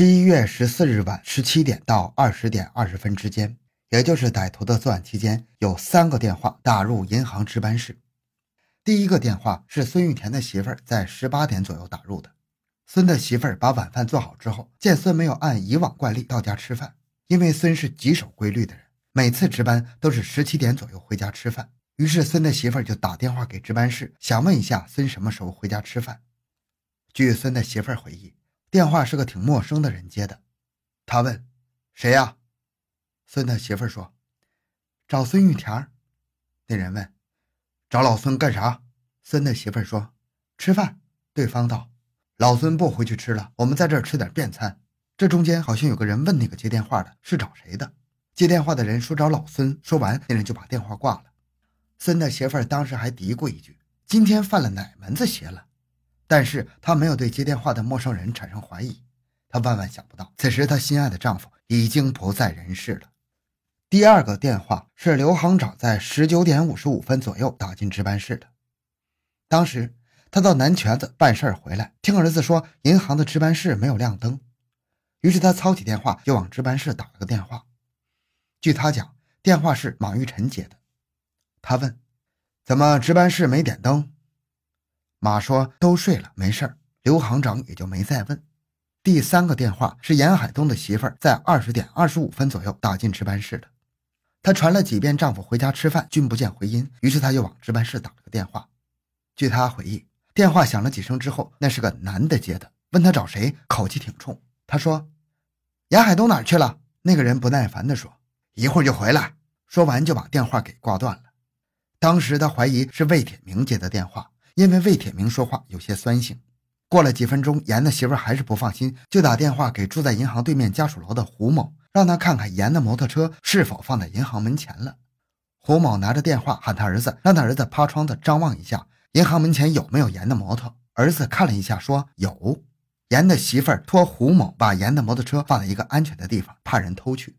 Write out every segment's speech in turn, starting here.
十一月十四日晚十七点到二十点二十分之间，也就是歹徒的作案期间，有三个电话打入银行值班室。第一个电话是孙玉田的媳妇儿在十八点左右打入的。孙的媳妇儿把晚饭做好之后，见孙没有按以往惯例到家吃饭，因为孙是极守规律的人，每次值班都是十七点左右回家吃饭。于是孙的媳妇儿就打电话给值班室，想问一下孙什么时候回家吃饭。据孙的媳妇儿回忆。电话是个挺陌生的人接的，他问：“谁呀？”孙的媳妇说：“找孙玉田。”那人问：“找老孙干啥？”孙的媳妇说：“吃饭。”对方道：“老孙不回去吃了，我们在这儿吃点便餐。”这中间好像有个人问那个接电话的是找谁的，接电话的人说找老孙，说完那人就把电话挂了。孙的媳妇当时还嘀咕一句：“今天犯了哪门子邪了？”但是她没有对接电话的陌生人产生怀疑，她万万想不到，此时她心爱的丈夫已经不在人世了。第二个电话是刘行长在十九点五十五分左右打进值班室的。当时他到南泉子办事儿回来，听儿子说银行的值班室没有亮灯，于是他操起电话就往值班室打了个电话。据他讲，电话是马玉臣接的。他问：“怎么值班室没点灯？”马说：“都睡了，没事儿。”刘行长也就没再问。第三个电话是严海东的媳妇儿在二十点二十五分左右打进值班室的。她传了几遍丈夫回家吃饭，均不见回音，于是她又往值班室打了个电话。据她回忆，电话响了几声之后，那是个男的接的，问她找谁，口气挺冲。她说：“严海东哪去了？”那个人不耐烦地说：“一会儿就回来。”说完就把电话给挂断了。当时她怀疑是魏铁明接的电话。因为魏铁明说话有些酸性，过了几分钟，严的媳妇还是不放心，就打电话给住在银行对面家属楼的胡某，让他看看严的摩托车是否放在银行门前了。胡某拿着电话喊他儿子，让他儿子趴窗子张望一下银行门前有没有严的摩托。儿子看了一下，说有。严的媳妇儿托胡某把严的摩托车放在一个安全的地方，怕人偷去。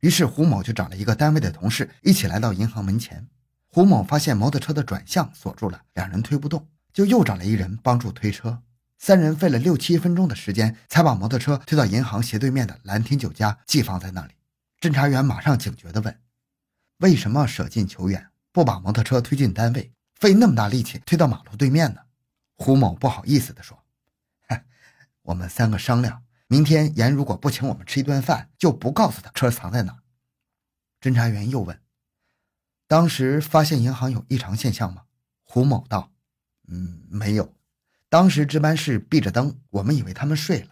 于是胡某就找了一个单位的同事一起来到银行门前。胡某发现摩托车的转向锁住了，两人推不动，就又找了一人帮助推车。三人费了六七分钟的时间，才把摩托车推到银行斜对面的兰亭酒家，寄放在那里。侦查员马上警觉地问：“为什么舍近求远，不把摩托车推进单位，费那么大力气推到马路对面呢？”胡某不好意思地说：“我们三个商量，明天严如果不请我们吃一顿饭，就不告诉他车藏在哪。”侦查员又问。当时发现银行有异常现象吗？胡某道：“嗯，没有。当时值班室闭着灯，我们以为他们睡了。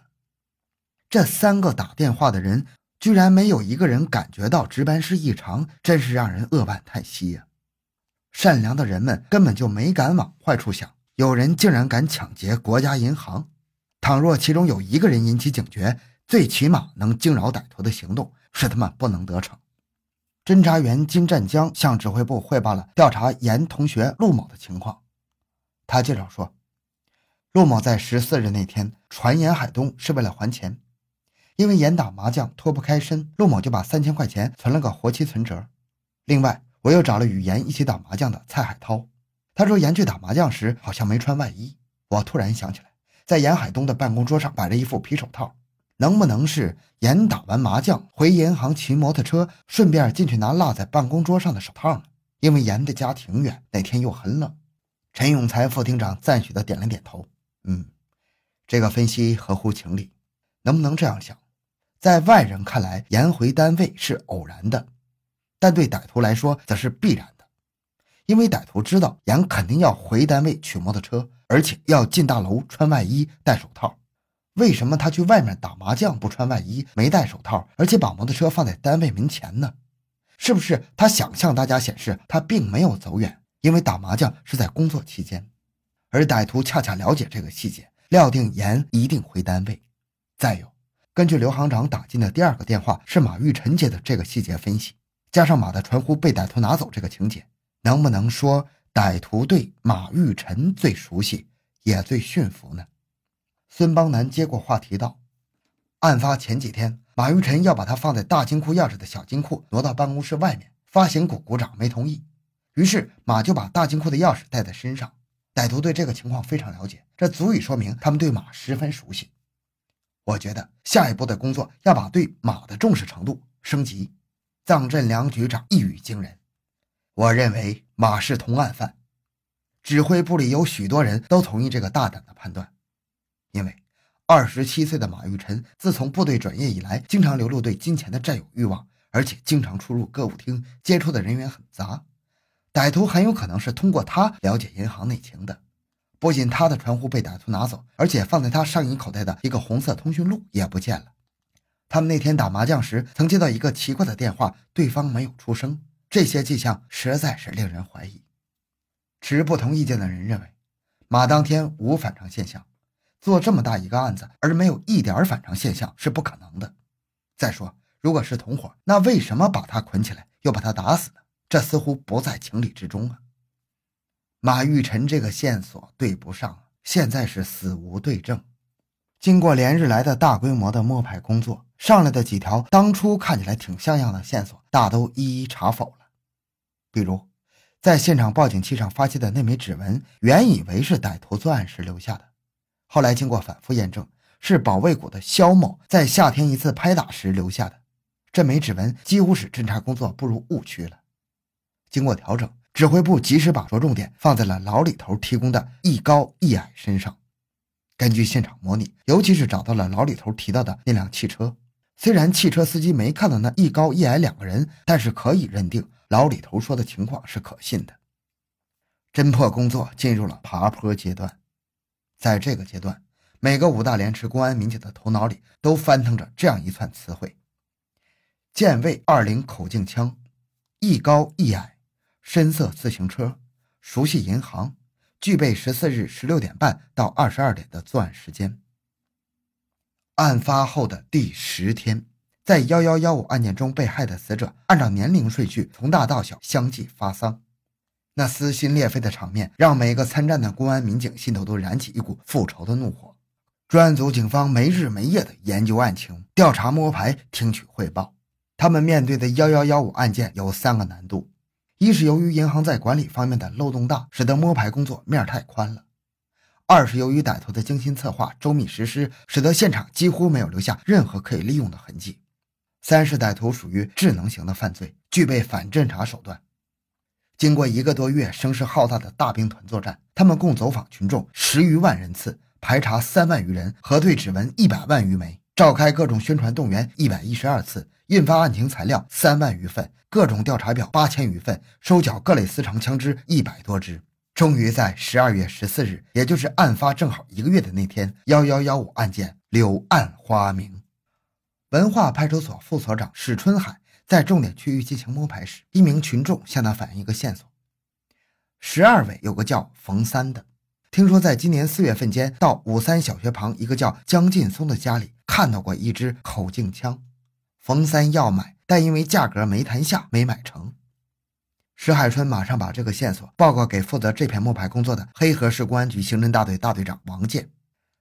这三个打电话的人居然没有一个人感觉到值班室异常，真是让人扼腕叹息呀！善良的人们根本就没敢往坏处想，有人竟然敢抢劫国家银行。倘若其中有一个人引起警觉，最起码能惊扰歹徒的行动，使他们不能得逞。”侦查员金占江向指挥部汇报了调查严同学陆某的情况。他介绍说，陆某在十四日那天传严海东是为了还钱，因为严打麻将脱不开身，陆某就把三千块钱存了个活期存折。另外，我又找了与严一起打麻将的蔡海涛，他说严去打麻将时好像没穿外衣。我突然想起来，在严海东的办公桌上摆着一副皮手套。能不能是严打完麻将回银行骑摩托车，顺便进去拿落在办公桌上的手套呢？因为严的家挺远，那天又很冷。陈永才副厅长赞许的点了点头。嗯，这个分析合乎情理。能不能这样想？在外人看来，严回单位是偶然的，但对歹徒来说则是必然的，因为歹徒知道严肯定要回单位取摩托车，而且要进大楼穿外衣戴手套。为什么他去外面打麻将不穿外衣、没戴手套，而且把摩托车放在单位门前呢？是不是他想向大家显示他并没有走远？因为打麻将是在工作期间，而歹徒恰恰了解这个细节，料定严一定回单位。再有，根据刘行长打进的第二个电话是马玉臣接的这个细节分析，加上马的传呼被歹徒拿走这个情节，能不能说歹徒对马玉臣最熟悉，也最驯服呢？孙邦南接过话题道：“案发前几天，马玉臣要把他放在大金库钥匙的小金库挪到办公室外面，发行股股长没同意，于是马就把大金库的钥匙带在身上。歹徒对这个情况非常了解，这足以说明他们对马十分熟悉。我觉得下一步的工作要把对马的重视程度升级。藏镇梁局长一语惊人，我认为马是同案犯。指挥部里有许多人都同意这个大胆的判断，因为二十七岁的马玉臣自从部队转业以来，经常流露对金钱的占有欲望，而且经常出入歌舞厅，接触的人员很杂。歹徒很有可能是通过他了解银行内情的。不仅他的传呼被歹徒拿走，而且放在他上衣口袋的一个红色通讯录也不见了。他们那天打麻将时曾接到一个奇怪的电话，对方没有出声。这些迹象实在是令人怀疑。持不同意见的人认为，马当天无反常现象，做这么大一个案子而没有一点反常现象是不可能的。再说，如果是同伙，那为什么把他捆起来又把他打死呢？这似乎不在情理之中啊。马玉臣这个线索对不上，现在是死无对证。经过连日来的大规模的摸排工作，上来的几条当初看起来挺像样的线索，大都一一查否了。比如，在现场报警器上发现的那枚指纹，原以为是歹徒作案时留下的，后来经过反复验证，是保卫股的肖某在夏天一次拍打时留下的。这枚指纹几乎使侦查工作步入误区了。经过调整。指挥部及时把着重点放在了老李头提供的一高一矮身上。根据现场模拟，尤其是找到了老李头提到的那辆汽车。虽然汽车司机没看到那一高一矮两个人，但是可以认定老李头说的情况是可信的。侦破工作进入了爬坡阶段。在这个阶段，每个五大连池公安民警的头脑里都翻腾着这样一串词汇：剑卫二零口径枪，一高一矮。深色自行车，熟悉银行，具备十四日十六点半到二十二点的作案时间。案发后的第十天，在幺幺幺五案件中被害的死者，按照年龄顺序从大到小相继发丧。那撕心裂肺的场面，让每个参战的公安民警心头都燃起一股复仇的怒火。专案组警方没日没夜的研究案情、调查摸排、听取汇报。他们面对的幺幺幺五案件有三个难度。一是由于银行在管理方面的漏洞大，使得摸排工作面太宽了；二是由于歹徒的精心策划、周密实施，使得现场几乎没有留下任何可以利用的痕迹；三是歹徒属于智能型的犯罪，具备反侦查手段。经过一个多月声势浩大的大兵团作战，他们共走访群众十余万人次，排查三万余人，核对指纹一百万余枚，召开各种宣传动员一百一十二次。印发案情材料三万余份，各种调查表八千余份，收缴各类私藏枪支一百多支。终于在十二月十四日，也就是案发正好一个月的那天，幺幺幺五案件柳暗花明。文化派出所副所长史春海在重点区域进行摸排时，一名群众向他反映一个线索：十二尾有个叫冯三的，听说在今年四月份间到五三小学旁一个叫江劲松的家里看到过一支口径枪。冯三要买，但因为价格没谈下，没买成。石海春马上把这个线索报告给负责这片摸排工作的黑河市公安局刑侦大队大队长王建。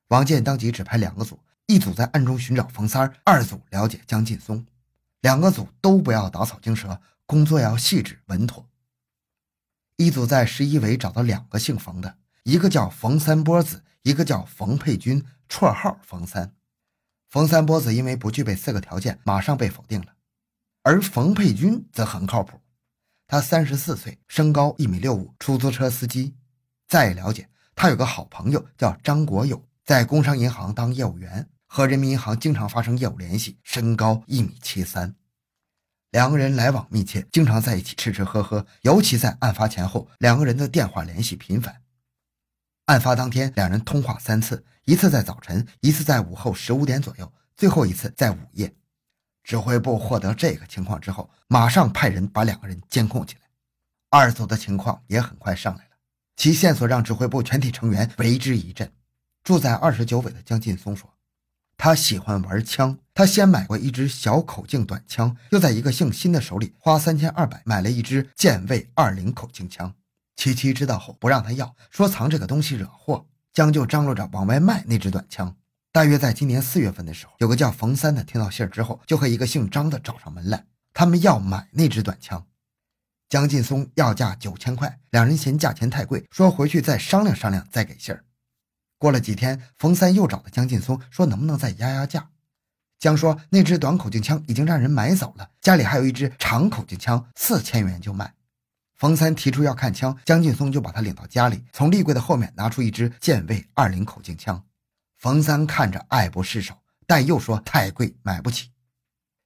王建当即指派两个组，一组在暗中寻找冯三儿，二组了解江劲松。两个组都不要打草惊蛇，工作要细致稳妥。一组在十一围找到两个姓冯的，一个叫冯三波子，一个叫冯佩军，绰号冯三。冯三波子因为不具备四个条件，马上被否定了，而冯佩军则很靠谱。他三十四岁，身高一米六五，出租车司机。再了解，他有个好朋友叫张国友，在工商银行当业务员，和人民银行经常发生业务联系，身高一米七三。两个人来往密切，经常在一起吃吃喝喝，尤其在案发前后，两个人的电话联系频繁。案发当天，两人通话三次，一次在早晨，一次在午后十五点左右，最后一次在午夜。指挥部获得这个情况之后，马上派人把两个人监控起来。二组的情况也很快上来了，其线索让指挥部全体成员为之一振。住在二十九尾的江劲松说：“他喜欢玩枪，他先买过一支小口径短枪，又在一个姓辛的手里花三千二百买了一支剑卫二零口径枪。”七七知道后不让他要，说藏这个东西惹祸，将就张罗着往外卖那支短枪。大约在今年四月份的时候，有个叫冯三的听到信儿之后，就和一个姓张的找上门来，他们要买那支短枪。江劲松要价九千块，两人嫌价钱太贵，说回去再商量商量再给信儿。过了几天，冯三又找到江劲松，说能不能再压压价。江说那支短口径枪已经让人买走了，家里还有一支长口径枪，四千元就卖。冯三提出要看枪，江劲松就把他领到家里，从立柜的后面拿出一支剑卫二零口径枪。冯三看着爱不释手，但又说太贵，买不起。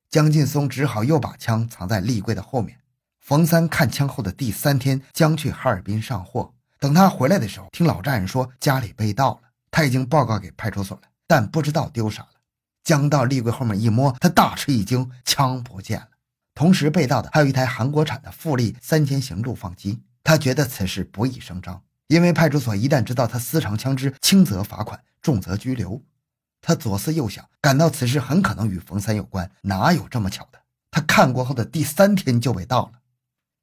江劲松只好又把枪藏在立柜的后面。冯三看枪后的第三天，将去哈尔滨上货。等他回来的时候，听老丈人说家里被盗了，他已经报告给派出所了，但不知道丢啥了。江到立柜后面一摸，他大吃一惊，枪不见了。同时被盗的还有一台韩国产的富力三千型录放机。他觉得此事不宜声张，因为派出所一旦知道他私藏枪支，轻则罚款，重则拘留。他左思右想，感到此事很可能与冯三有关。哪有这么巧的？他看过后的第三天就被盗了。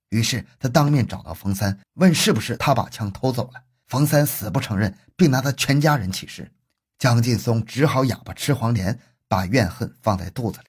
于是他当面找到冯三，问是不是他把枪偷走了。冯三死不承认，并拿他全家人起誓。江劲松只好哑巴吃黄连，把怨恨放在肚子里。